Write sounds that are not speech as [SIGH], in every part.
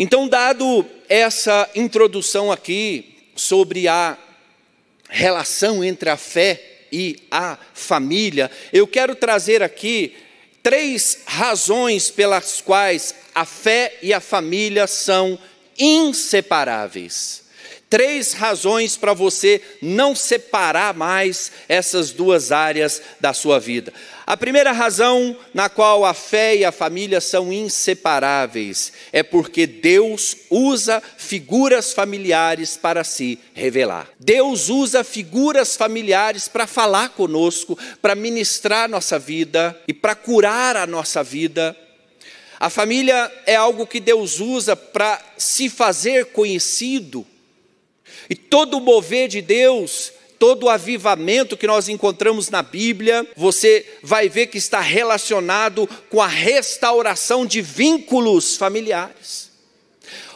Então, dado essa introdução aqui sobre a relação entre a fé e a família, eu quero trazer aqui três razões pelas quais a fé e a família são inseparáveis. Três razões para você não separar mais essas duas áreas da sua vida. A primeira razão na qual a fé e a família são inseparáveis é porque Deus usa figuras familiares para se revelar. Deus usa figuras familiares para falar conosco, para ministrar nossa vida e para curar a nossa vida. A família é algo que Deus usa para se fazer conhecido e todo o mover de Deus, todo o avivamento que nós encontramos na Bíblia, você vai ver que está relacionado com a restauração de vínculos familiares.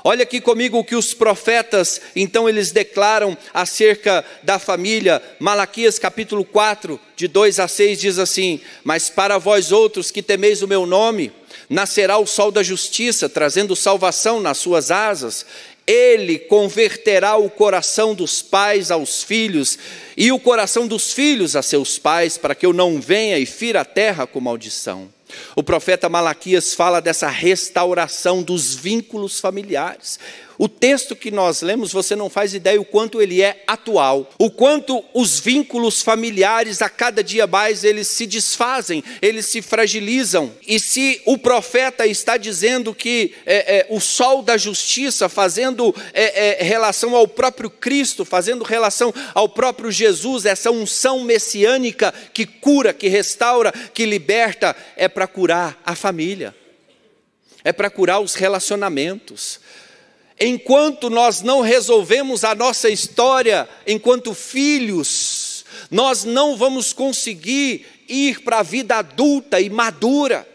Olha aqui comigo o que os profetas, então, eles declaram acerca da família. Malaquias capítulo 4, de 2 a 6, diz assim: Mas para vós outros que temeis o meu nome, nascerá o sol da justiça, trazendo salvação nas suas asas. Ele converterá o coração dos pais aos filhos e o coração dos filhos a seus pais, para que eu não venha e fira a terra com maldição. O profeta Malaquias fala dessa restauração dos vínculos familiares. O texto que nós lemos, você não faz ideia o quanto ele é atual, o quanto os vínculos familiares a cada dia mais eles se desfazem, eles se fragilizam. E se o profeta está dizendo que é, é, o sol da justiça, fazendo é, é relação ao próprio Cristo, fazendo relação ao próprio Jesus, essa unção messiânica que cura, que restaura, que liberta, é para curar a família, é para curar os relacionamentos enquanto nós não resolvemos a nossa história enquanto filhos, nós não vamos conseguir ir para a vida adulta e madura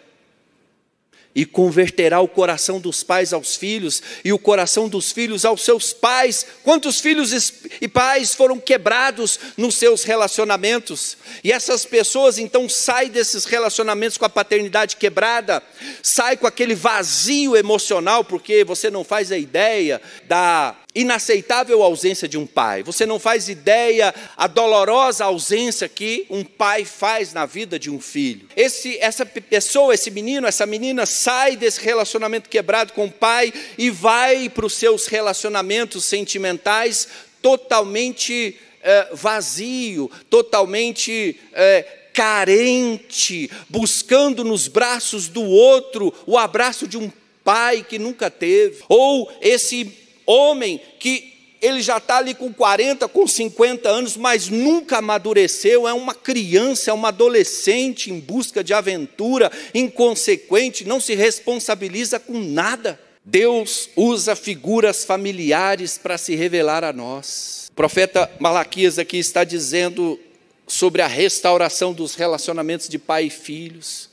e converterá o coração dos pais aos filhos e o coração dos filhos aos seus pais. Quantos filhos e pais foram quebrados nos seus relacionamentos? E essas pessoas então saem desses relacionamentos com a paternidade quebrada, saem com aquele vazio emocional, porque você não faz a ideia da inaceitável ausência de um pai. Você não faz ideia a dolorosa ausência que um pai faz na vida de um filho. Esse, essa pessoa, esse menino, essa menina sai desse relacionamento quebrado com o pai e vai para os seus relacionamentos sentimentais totalmente é, vazio, totalmente é, carente, buscando nos braços do outro o abraço de um pai que nunca teve, ou esse homem que ele já está ali com 40, com 50 anos, mas nunca amadureceu, é uma criança, é uma adolescente em busca de aventura, inconsequente, não se responsabiliza com nada. Deus usa figuras familiares para se revelar a nós. O profeta Malaquias aqui está dizendo sobre a restauração dos relacionamentos de pai e filhos.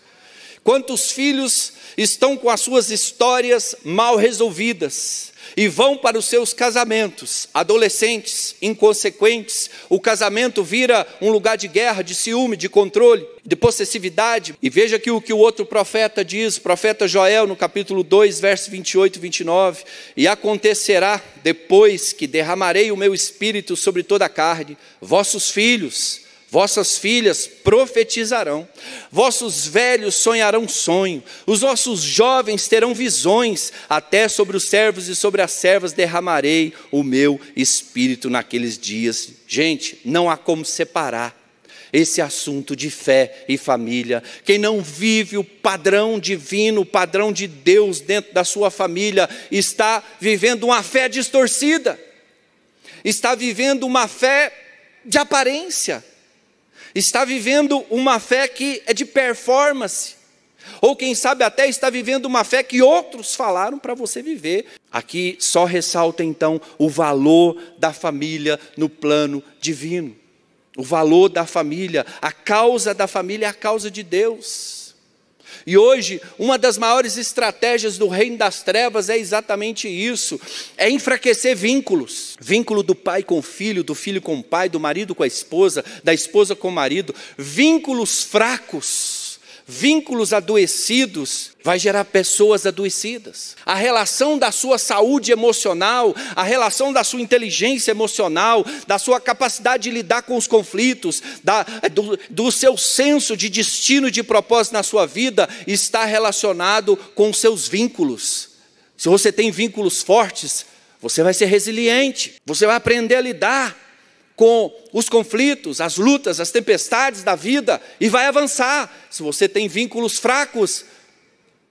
Quantos filhos estão com as suas histórias mal resolvidas? e vão para os seus casamentos, adolescentes, inconsequentes. O casamento vira um lugar de guerra, de ciúme, de controle, de possessividade. E veja aqui o que o outro profeta diz, profeta Joel, no capítulo 2, verso 28 e 29. E acontecerá depois que derramarei o meu espírito sobre toda a carne, vossos filhos Vossas filhas profetizarão, vossos velhos sonharão sonho, os vossos jovens terão visões, até sobre os servos e sobre as servas derramarei o meu espírito naqueles dias. Gente, não há como separar esse assunto de fé e família. Quem não vive o padrão divino, o padrão de Deus dentro da sua família, está vivendo uma fé distorcida, está vivendo uma fé de aparência está vivendo uma fé que é de performance, ou quem sabe até está vivendo uma fé que outros falaram para você viver. Aqui só ressalta então o valor da família no plano divino. O valor da família, a causa da família é a causa de Deus. E hoje, uma das maiores estratégias do reino das trevas é exatamente isso: é enfraquecer vínculos. Vínculo do pai com o filho, do filho com o pai, do marido com a esposa, da esposa com o marido. Vínculos fracos, vínculos adoecidos vai gerar pessoas adoecidas. A relação da sua saúde emocional, a relação da sua inteligência emocional, da sua capacidade de lidar com os conflitos, da, do, do seu senso de destino e de propósito na sua vida, está relacionado com os seus vínculos. Se você tem vínculos fortes, você vai ser resiliente, você vai aprender a lidar com os conflitos, as lutas, as tempestades da vida e vai avançar. Se você tem vínculos fracos,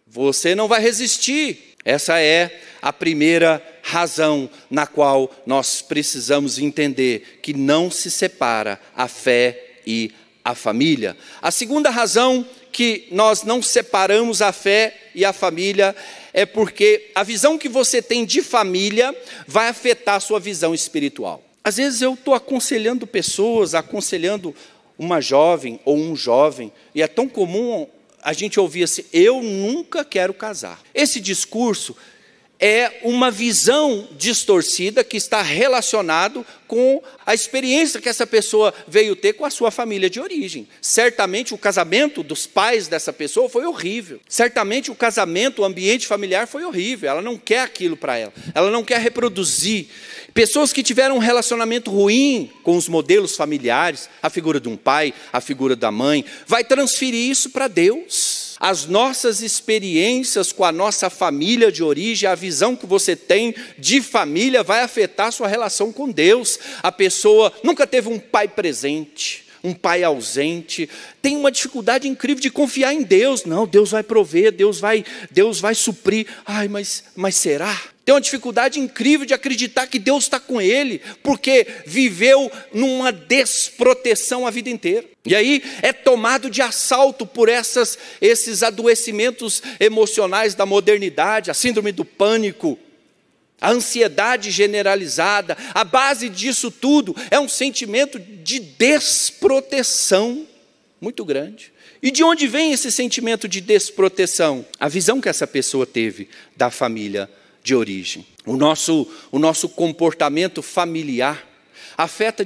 você não vai resistir. Essa é a primeira razão na qual nós precisamos entender que não se separa a fé e a família. A segunda razão que nós não separamos a fé e a família é porque a visão que você tem de família vai afetar a sua visão espiritual. Às vezes eu estou aconselhando pessoas, aconselhando uma jovem ou um jovem, e é tão comum a gente ouvir assim: eu nunca quero casar. Esse discurso é uma visão distorcida que está relacionado com a experiência que essa pessoa veio ter com a sua família de origem. Certamente o casamento dos pais dessa pessoa foi horrível. Certamente o casamento, o ambiente familiar foi horrível. Ela não quer aquilo para ela. Ela não quer reproduzir. Pessoas que tiveram um relacionamento ruim com os modelos familiares, a figura de um pai, a figura da mãe, vai transferir isso para Deus as nossas experiências com a nossa família de origem, a visão que você tem de família vai afetar a sua relação com Deus. A pessoa nunca teve um pai presente, um pai ausente, tem uma dificuldade incrível de confiar em Deus. Não, Deus vai prover, Deus vai, Deus vai suprir. Ai, mas, mas será? Tem uma dificuldade incrível de acreditar que Deus está com ele, porque viveu numa desproteção a vida inteira. E aí é tomado de assalto por essas, esses adoecimentos emocionais da modernidade, a síndrome do pânico, a ansiedade generalizada. A base disso tudo é um sentimento de desproteção muito grande. E de onde vem esse sentimento de desproteção? A visão que essa pessoa teve da família de origem. O nosso, o nosso comportamento familiar afeta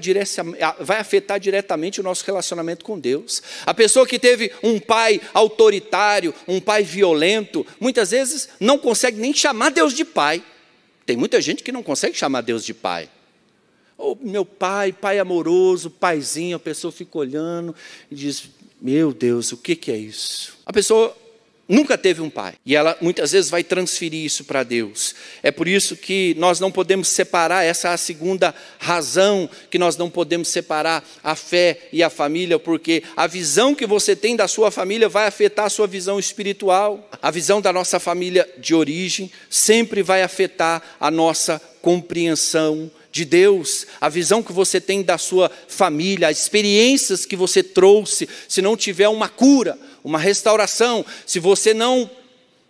vai afetar diretamente o nosso relacionamento com Deus. A pessoa que teve um pai autoritário, um pai violento, muitas vezes não consegue nem chamar Deus de pai. Tem muita gente que não consegue chamar Deus de pai. Oh, meu pai, pai amoroso, paizinho, a pessoa fica olhando e diz: Meu Deus, o que, que é isso? A pessoa nunca teve um pai. E ela muitas vezes vai transferir isso para Deus. É por isso que nós não podemos separar, essa é a segunda razão que nós não podemos separar a fé e a família, porque a visão que você tem da sua família vai afetar a sua visão espiritual. A visão da nossa família de origem sempre vai afetar a nossa compreensão de Deus, a visão que você tem da sua família, as experiências que você trouxe, se não tiver uma cura, uma restauração, se você não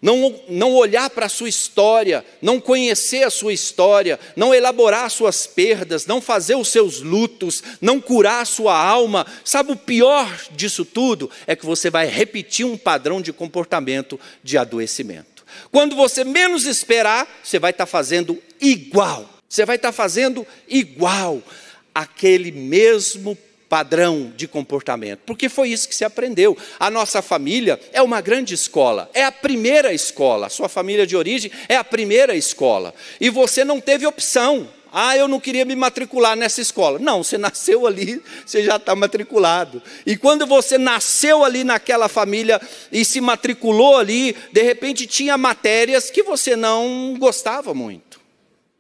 não, não olhar para a sua história, não conhecer a sua história, não elaborar as suas perdas, não fazer os seus lutos, não curar a sua alma, sabe o pior disso tudo? É que você vai repetir um padrão de comportamento de adoecimento. Quando você menos esperar, você vai estar fazendo igual, você vai estar fazendo igual aquele mesmo padrão de comportamento, porque foi isso que se aprendeu. A nossa família é uma grande escola, é a primeira escola. A sua família de origem é a primeira escola. E você não teve opção. Ah, eu não queria me matricular nessa escola. Não, você [LAUGHS] nasceu ali, você já está matriculado. E quando você nasceu ali naquela família e se matriculou ali, de repente tinha matérias que você não gostava muito: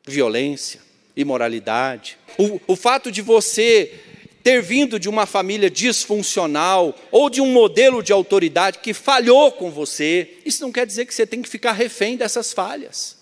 violência, imoralidade. O, o fato de você ter vindo de uma família disfuncional ou de um modelo de autoridade que falhou com você, isso não quer dizer que você tem que ficar refém dessas falhas.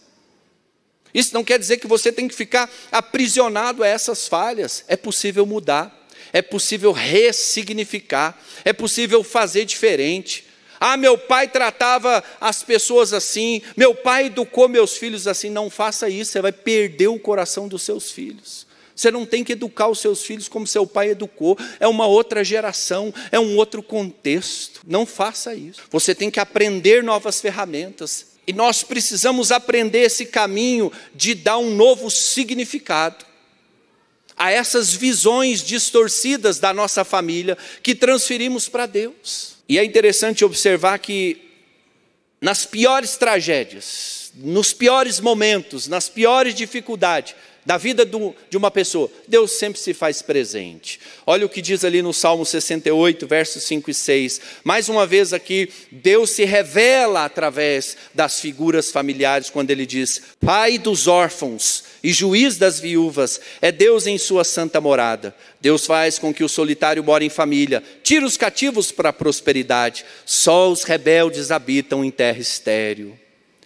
Isso não quer dizer que você tem que ficar aprisionado a essas falhas. É possível mudar, é possível ressignificar, é possível fazer diferente. Ah, meu pai tratava as pessoas assim, meu pai educou meus filhos assim. Não faça isso, você vai perder o coração dos seus filhos. Você não tem que educar os seus filhos como seu pai educou, é uma outra geração, é um outro contexto. Não faça isso. Você tem que aprender novas ferramentas. E nós precisamos aprender esse caminho de dar um novo significado a essas visões distorcidas da nossa família que transferimos para Deus. E é interessante observar que nas piores tragédias, nos piores momentos, nas piores dificuldades, da vida de uma pessoa, Deus sempre se faz presente. Olha o que diz ali no Salmo 68, versos 5 e 6. Mais uma vez aqui, Deus se revela através das figuras familiares, quando ele diz: Pai dos órfãos e juiz das viúvas, é Deus em sua santa morada. Deus faz com que o solitário more em família, tira os cativos para a prosperidade, só os rebeldes habitam em terra estéril.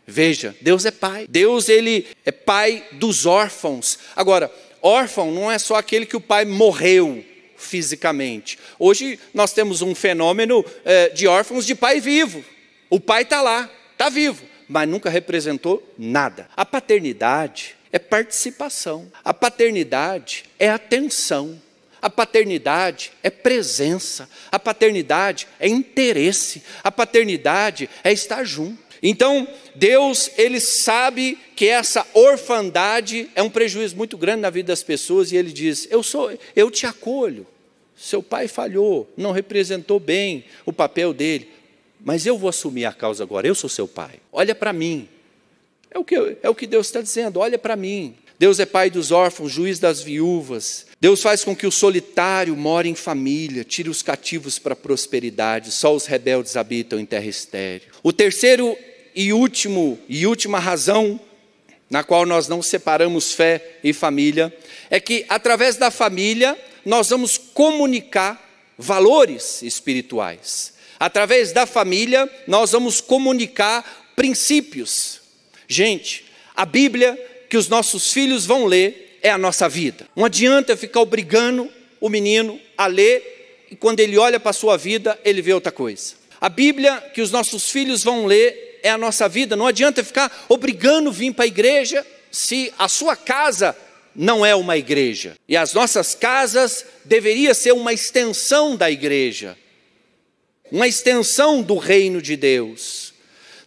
Veja, Deus é pai. Deus ele é pai dos órfãos. Agora, órfão não é só aquele que o pai morreu fisicamente. Hoje nós temos um fenômeno é, de órfãos de pai vivo. O pai está lá, está vivo, mas nunca representou nada. A paternidade é participação. A paternidade é atenção. A paternidade é presença. A paternidade é interesse. A paternidade é estar junto. Então, Deus, ele sabe que essa orfandade é um prejuízo muito grande na vida das pessoas e ele diz: "Eu sou, eu te acolho. Seu pai falhou, não representou bem o papel dele, mas eu vou assumir a causa agora. Eu sou seu pai. Olha para mim. É o que é o que Deus está dizendo. Olha para mim. Deus é pai dos órfãos, juiz das viúvas. Deus faz com que o solitário more em família, tire os cativos para a prosperidade, só os rebeldes habitam em terra estéril. O terceiro e último e última razão na qual nós não separamos fé e família é que através da família nós vamos comunicar valores espirituais. Através da família nós vamos comunicar princípios. Gente, a Bíblia que os nossos filhos vão ler é a nossa vida. Não adianta ficar obrigando o menino a ler e quando ele olha para a sua vida, ele vê outra coisa. A Bíblia que os nossos filhos vão ler é a nossa vida. Não adianta ficar obrigando vir para a igreja se a sua casa não é uma igreja. E as nossas casas deveria ser uma extensão da igreja. Uma extensão do reino de Deus.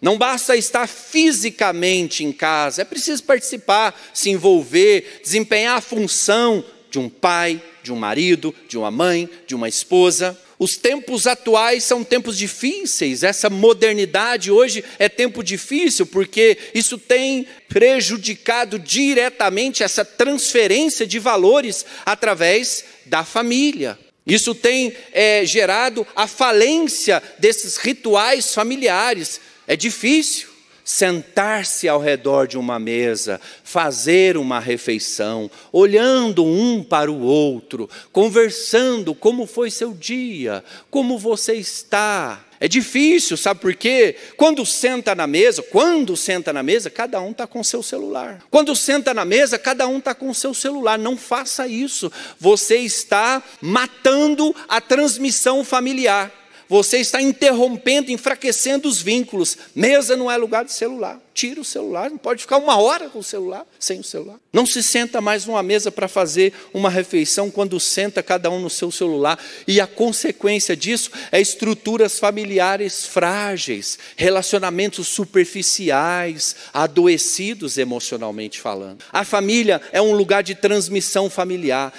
Não basta estar fisicamente em casa, é preciso participar, se envolver, desempenhar a função de um pai, de um marido, de uma mãe, de uma esposa. Os tempos atuais são tempos difíceis, essa modernidade hoje é tempo difícil, porque isso tem prejudicado diretamente essa transferência de valores através da família. Isso tem é, gerado a falência desses rituais familiares. É difícil sentar-se ao redor de uma mesa, fazer uma refeição, olhando um para o outro, conversando como foi seu dia, como você está. É difícil, sabe por quê? Quando senta na mesa, quando senta na mesa, cada um está com seu celular. Quando senta na mesa, cada um está com seu celular. Não faça isso. Você está matando a transmissão familiar você está interrompendo, enfraquecendo os vínculos. Mesa não é lugar de celular. Tira o celular, não pode ficar uma hora com o celular, sem o celular. Não se senta mais numa mesa para fazer uma refeição quando senta cada um no seu celular. E a consequência disso é estruturas familiares frágeis, relacionamentos superficiais, adoecidos emocionalmente falando. A família é um lugar de transmissão familiar.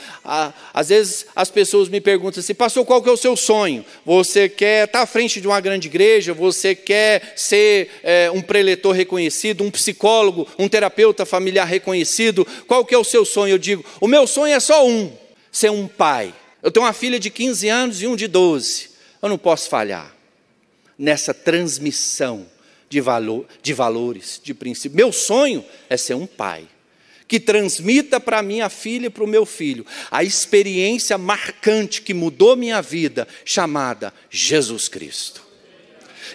Às vezes as pessoas me perguntam assim, pastor, qual que é o seu sonho? Você quer estar à frente de uma grande igreja? Você quer ser é, um preletor reconhecido? reconhecido, um psicólogo, um terapeuta familiar reconhecido, qual que é o seu sonho? Eu digo, o meu sonho é só um, ser um pai. Eu tenho uma filha de 15 anos e um de 12. Eu não posso falhar nessa transmissão de, valor, de valores, de princípios. Meu sonho é ser um pai que transmita para minha filha e para o meu filho a experiência marcante que mudou minha vida, chamada Jesus Cristo.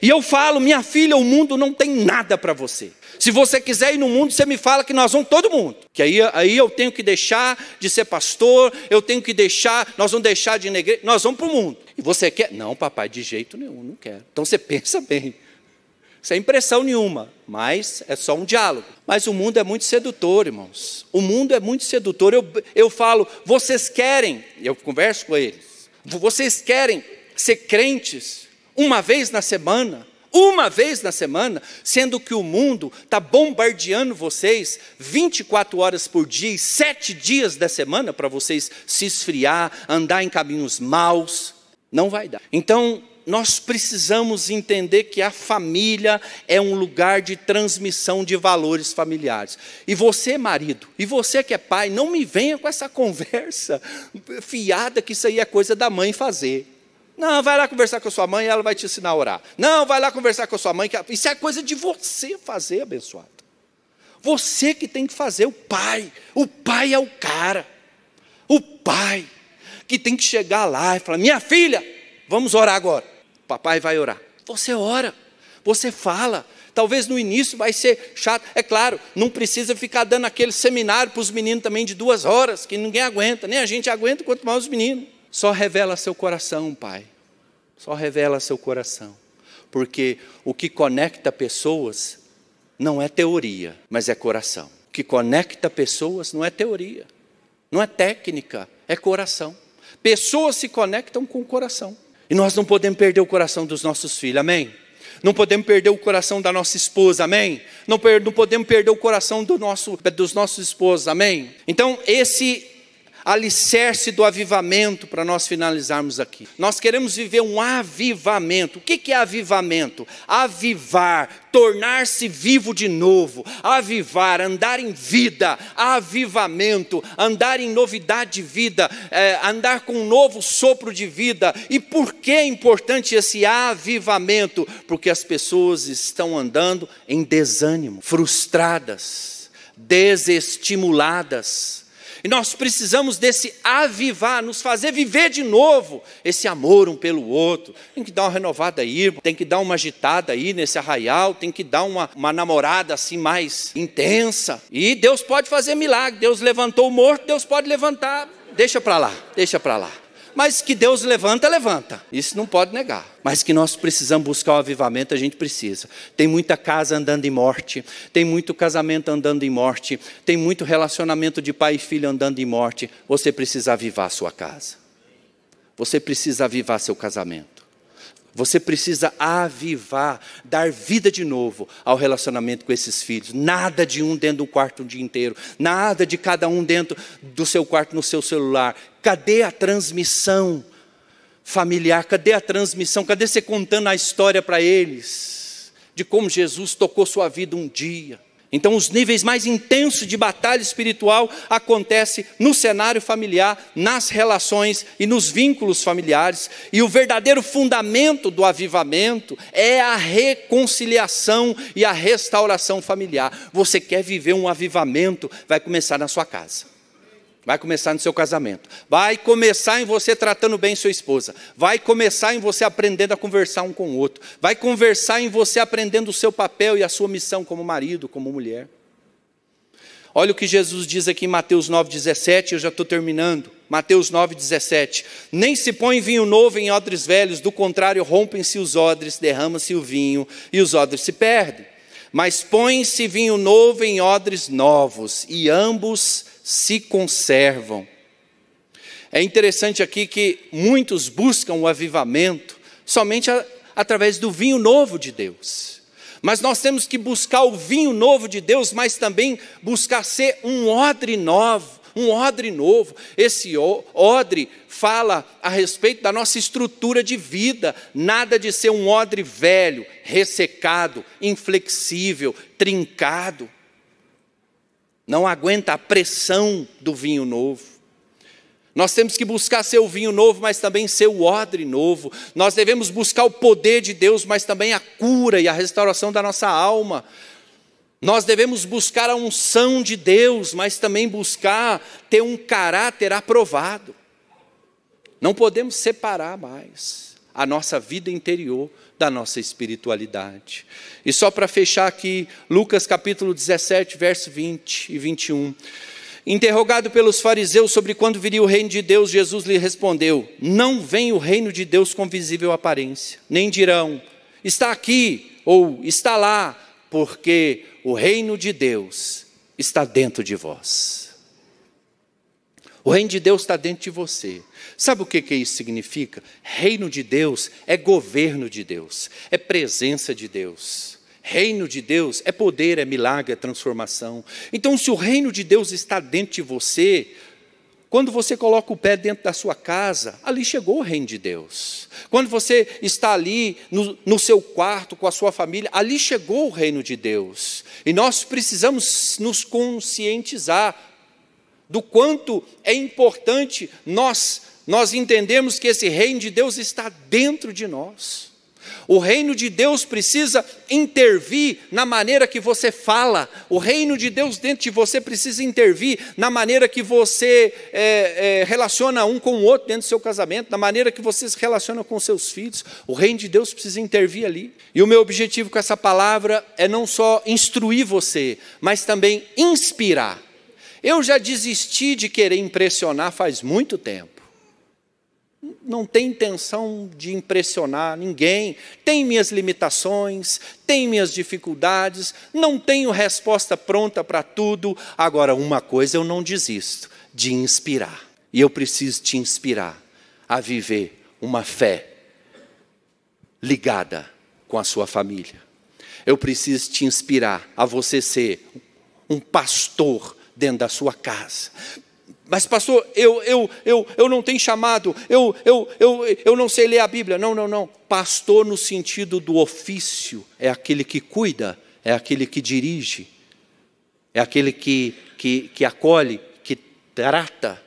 E eu falo, minha filha, o mundo não tem nada para você. Se você quiser ir no mundo, você me fala que nós vamos todo mundo. Que aí, aí eu tenho que deixar de ser pastor, eu tenho que deixar, nós vamos deixar de igreja, nós vamos para o mundo. E você quer? Não, papai, de jeito nenhum, não quero. Então você [LAUGHS] pensa bem. Sem impressão nenhuma, mas é só um diálogo. Mas o mundo é muito sedutor, irmãos. O mundo é muito sedutor. Eu, eu falo, vocês querem, eu converso com eles, vocês querem ser crentes uma vez na semana, uma vez na semana, sendo que o mundo está bombardeando vocês 24 horas por dia e sete dias da semana para vocês se esfriar, andar em caminhos maus. Não vai dar. Então, nós precisamos entender que a família é um lugar de transmissão de valores familiares. E você, marido, e você que é pai, não me venha com essa [LAUGHS] conversa fiada que isso aí é coisa da mãe fazer. Não, vai lá conversar com a sua mãe, ela vai te ensinar a orar. Não, vai lá conversar com a sua mãe, isso é coisa de você fazer, abençoado. Você que tem que fazer, o pai. O pai é o cara. O pai que tem que chegar lá e falar: Minha filha, vamos orar agora papai vai orar. Você ora, você fala. Talvez no início vai ser chato. É claro, não precisa ficar dando aquele seminário para os meninos também de duas horas, que ninguém aguenta, nem a gente aguenta, quanto mais os meninos. Só revela seu coração, pai. Só revela seu coração. Porque o que conecta pessoas não é teoria, mas é coração. O que conecta pessoas não é teoria, não é técnica, é coração. Pessoas se conectam com o coração. E nós não podemos perder o coração dos nossos filhos, amém? Não podemos perder o coração da nossa esposa, amém? Não, não podemos perder o coração do nosso, dos nossos esposos, amém? Então, esse alicerce do avivamento para nós finalizarmos aqui. Nós queremos viver um avivamento. O que é avivamento? Avivar, tornar-se vivo de novo, avivar, andar em vida, avivamento, andar em novidade de vida, é, andar com um novo sopro de vida. E por que é importante esse avivamento? Porque as pessoas estão andando em desânimo, frustradas, desestimuladas e nós precisamos desse avivar, nos fazer viver de novo esse amor um pelo outro. Tem que dar uma renovada aí, tem que dar uma agitada aí nesse arraial, tem que dar uma, uma namorada assim mais intensa. E Deus pode fazer milagre. Deus levantou o morto, Deus pode levantar. Deixa para lá, deixa para lá. Mas que Deus levanta, levanta. Isso não pode negar. Mas que nós precisamos buscar o avivamento, a gente precisa. Tem muita casa andando em morte, tem muito casamento andando em morte, tem muito relacionamento de pai e filho andando em morte. Você precisa avivar a sua casa. Você precisa avivar seu casamento. Você precisa avivar, dar vida de novo ao relacionamento com esses filhos. Nada de um dentro do quarto o dia inteiro, nada de cada um dentro do seu quarto no seu celular. Cadê a transmissão familiar? Cadê a transmissão? Cadê você contando a história para eles de como Jesus tocou sua vida um dia? Então, os níveis mais intensos de batalha espiritual acontecem no cenário familiar, nas relações e nos vínculos familiares. E o verdadeiro fundamento do avivamento é a reconciliação e a restauração familiar. Você quer viver um avivamento, vai começar na sua casa. Vai começar no seu casamento. Vai começar em você tratando bem sua esposa. Vai começar em você aprendendo a conversar um com o outro. Vai conversar em você aprendendo o seu papel e a sua missão como marido, como mulher. Olha o que Jesus diz aqui em Mateus 9,17, eu já estou terminando. Mateus 9,17. Nem se põe vinho novo em odres velhos, do contrário, rompem-se os odres, derrama-se o vinho e os odres se perdem. Mas põe-se vinho novo em odres novos, e ambos se conservam. É interessante aqui que muitos buscam o avivamento somente a, através do vinho novo de Deus. Mas nós temos que buscar o vinho novo de Deus, mas também buscar ser um odre novo, um odre novo. Esse odre fala a respeito da nossa estrutura de vida, nada de ser um odre velho, ressecado, inflexível, trincado não aguenta a pressão do vinho novo. Nós temos que buscar ser o vinho novo, mas também ser o odre novo. Nós devemos buscar o poder de Deus, mas também a cura e a restauração da nossa alma. Nós devemos buscar a unção de Deus, mas também buscar ter um caráter aprovado. Não podemos separar mais a nossa vida interior da nossa espiritualidade. E só para fechar aqui, Lucas capítulo 17, verso 20 e 21. Interrogado pelos fariseus sobre quando viria o reino de Deus, Jesus lhe respondeu: Não vem o reino de Deus com visível aparência, nem dirão, está aqui ou está lá, porque o reino de Deus está dentro de vós. O reino de Deus está dentro de você. Sabe o que, que isso significa? Reino de Deus é governo de Deus, é presença de Deus. Reino de Deus é poder, é milagre, é transformação. Então, se o reino de Deus está dentro de você, Quando você coloca o pé dentro da sua casa, ali chegou o reino de Deus. Quando você está ali no, no, seu quarto com a sua família, ali chegou o reino de Deus. E nós precisamos nos conscientizar do quanto é importante nós, nós entendermos que esse reino de Deus está dentro de nós. O reino de Deus precisa intervir na maneira que você fala. O reino de Deus dentro de você precisa intervir na maneira que você é, é, relaciona um com o outro dentro do seu casamento, na maneira que você se relaciona com seus filhos. O reino de Deus precisa intervir ali. E o meu objetivo com essa palavra é não só instruir você, mas também inspirar. Eu já desisti de querer impressionar faz muito tempo não tem intenção de impressionar ninguém, tem minhas limitações, tem minhas dificuldades, não tenho resposta pronta para tudo. Agora, uma coisa eu não desisto: de inspirar. E eu preciso te inspirar a viver uma fé ligada com a sua família. Eu preciso te inspirar a você ser um pastor dentro da sua casa. Mas, pastor, eu, eu, eu, eu não tenho chamado, eu, eu, eu, eu não sei ler a Bíblia. Não, não, não. Pastor, no sentido do ofício, é aquele que cuida, é aquele que dirige, é aquele que, que, que acolhe, que trata.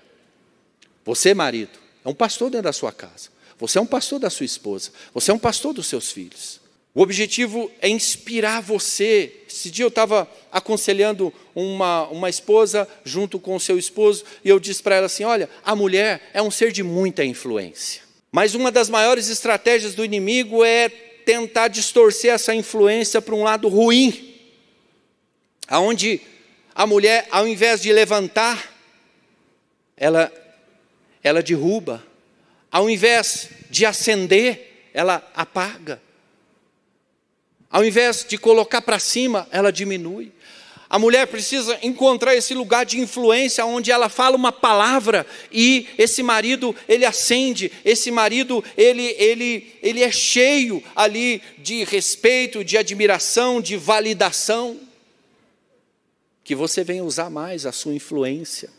Você, marido, é um pastor dentro da sua casa. Você é um pastor da sua esposa. Você é um pastor dos seus filhos. O objetivo é inspirar você. Esse dia eu estava aconselhando uma, uma esposa junto com o seu esposo, e eu disse para ela assim: olha, a mulher é um ser de muita influência. Mas uma das maiores estratégias do inimigo é tentar distorcer essa influência para um lado ruim, aonde a mulher, ao invés de levantar, ela, ela derruba, ao invés de acender, ela apaga. Ao invés de colocar para cima, ela diminui. A mulher precisa encontrar esse lugar de influência onde ela fala uma palavra e esse marido, ele acende, esse marido, ele ele ele é cheio ali de respeito, de admiração, de validação. Que você venha usar mais a sua influência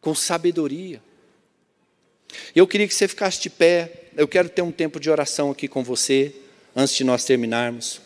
com sabedoria. Eu queria que você ficasse de pé. Eu quero ter um tempo de oração aqui com você antes de nós terminarmos.